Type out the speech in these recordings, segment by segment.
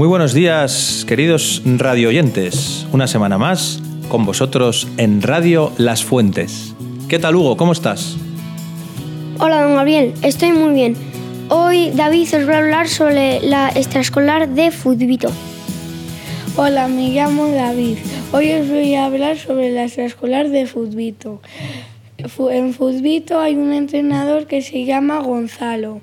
Muy buenos días, queridos radioyentes. Una semana más con vosotros en Radio Las Fuentes. ¿Qué tal, Hugo? ¿Cómo estás? Hola, don Gabriel. Estoy muy bien. Hoy David os va a hablar sobre la extraescolar de Futbito. Hola, me llamo David. Hoy os voy a hablar sobre la extraescolar de Futbito. En Futbito hay un entrenador que se llama Gonzalo.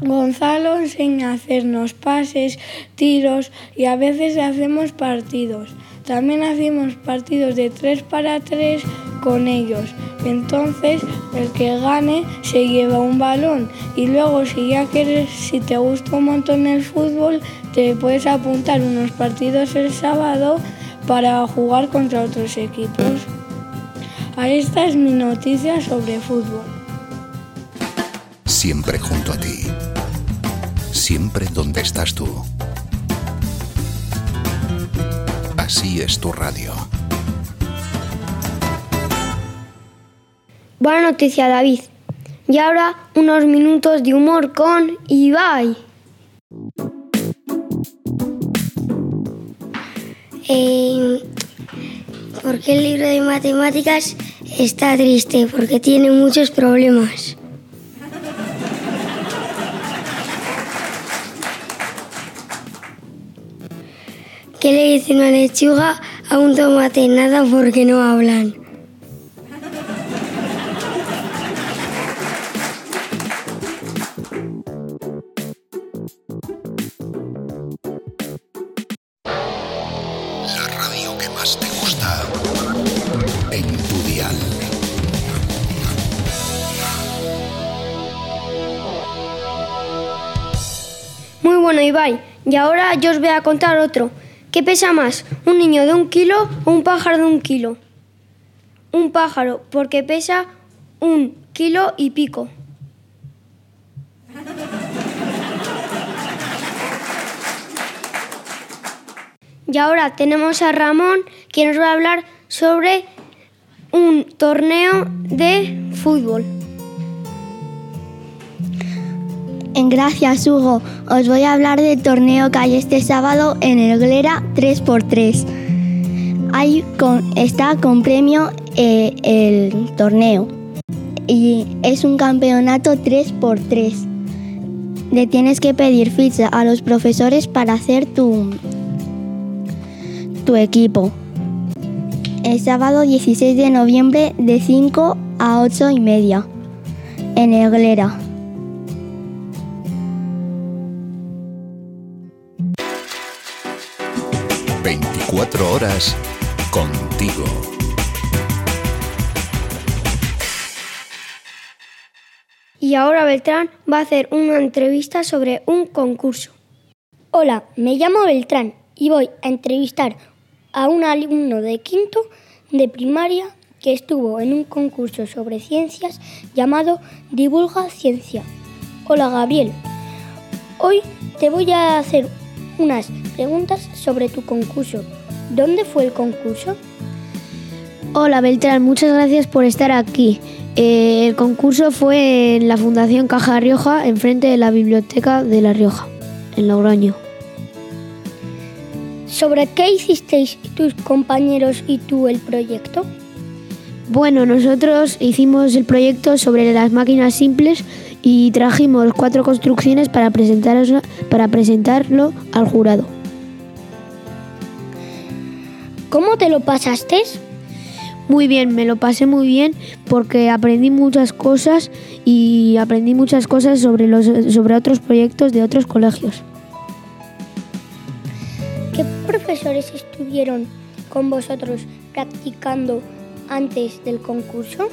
Gonzalo enseña a hacernos pases, tiros y a veces hacemos partidos. También hacemos partidos de 3 para 3 con ellos. Entonces el que gane se lleva un balón y luego si ya quieres, si te gusta un montón el fútbol, te puedes apuntar unos partidos el sábado para jugar contra otros equipos. Esta es mi noticia sobre fútbol. Siempre junto a ti. Siempre donde estás tú. Así es tu radio. Buena noticia, David. Y ahora unos minutos de humor con Ibai. Eh, ¿Por qué el libro de matemáticas está triste? Porque tiene muchos problemas. ¿Qué le dice una lechuga a un tomate? Nada porque no hablan. La radio que más te gusta. En tu dial. Muy bueno, Ibai. Y ahora yo os voy a contar otro. ¿Qué pesa más? ¿Un niño de un kilo o un pájaro de un kilo? Un pájaro, porque pesa un kilo y pico. Y ahora tenemos a Ramón, que nos va a hablar sobre un torneo de fútbol. En Gracias, Hugo. Os voy a hablar del torneo que hay este sábado en el Glera 3x3. Hay con, está con premio eh, el torneo y es un campeonato 3x3. Le tienes que pedir ficha a los profesores para hacer tu, tu equipo. El sábado 16 de noviembre de 5 a 8 y media en el Glera. Cuatro horas contigo. Y ahora Beltrán va a hacer una entrevista sobre un concurso. Hola, me llamo Beltrán y voy a entrevistar a un alumno de quinto de primaria que estuvo en un concurso sobre ciencias llamado Divulga Ciencia. Hola Gabriel, hoy te voy a hacer unas preguntas sobre tu concurso. ¿Dónde fue el concurso? Hola Beltrán, muchas gracias por estar aquí. Eh, el concurso fue en la Fundación Caja Rioja, enfrente de la Biblioteca de La Rioja, en Logroño. ¿Sobre qué hicisteis tus compañeros y tú el proyecto? Bueno, nosotros hicimos el proyecto sobre las máquinas simples y trajimos cuatro construcciones para, para presentarlo al jurado. ¿Cómo te lo pasaste? Muy bien, me lo pasé muy bien porque aprendí muchas cosas y aprendí muchas cosas sobre, los, sobre otros proyectos de otros colegios. ¿Qué profesores estuvieron con vosotros practicando antes del concurso?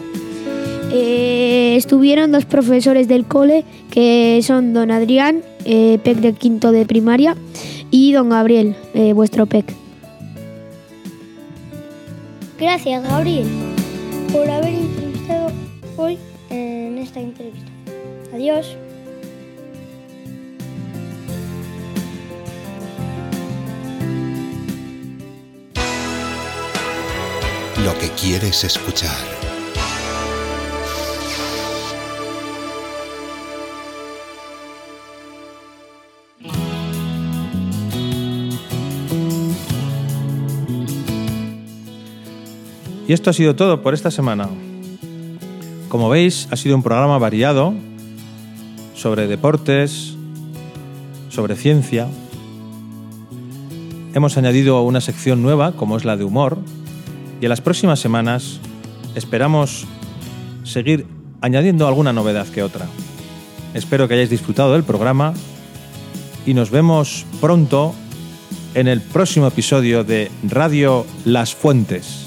Eh, estuvieron dos profesores del cole que son don Adrián, eh, PEC de quinto de primaria, y don Gabriel, eh, vuestro PEC. Gracias, Gabriel, por haber entrevistado hoy en esta entrevista. Adiós. Lo que quieres escuchar. Y esto ha sido todo por esta semana. Como veis, ha sido un programa variado sobre deportes, sobre ciencia. Hemos añadido una sección nueva, como es la de humor, y en las próximas semanas esperamos seguir añadiendo alguna novedad que otra. Espero que hayáis disfrutado del programa y nos vemos pronto en el próximo episodio de Radio Las Fuentes.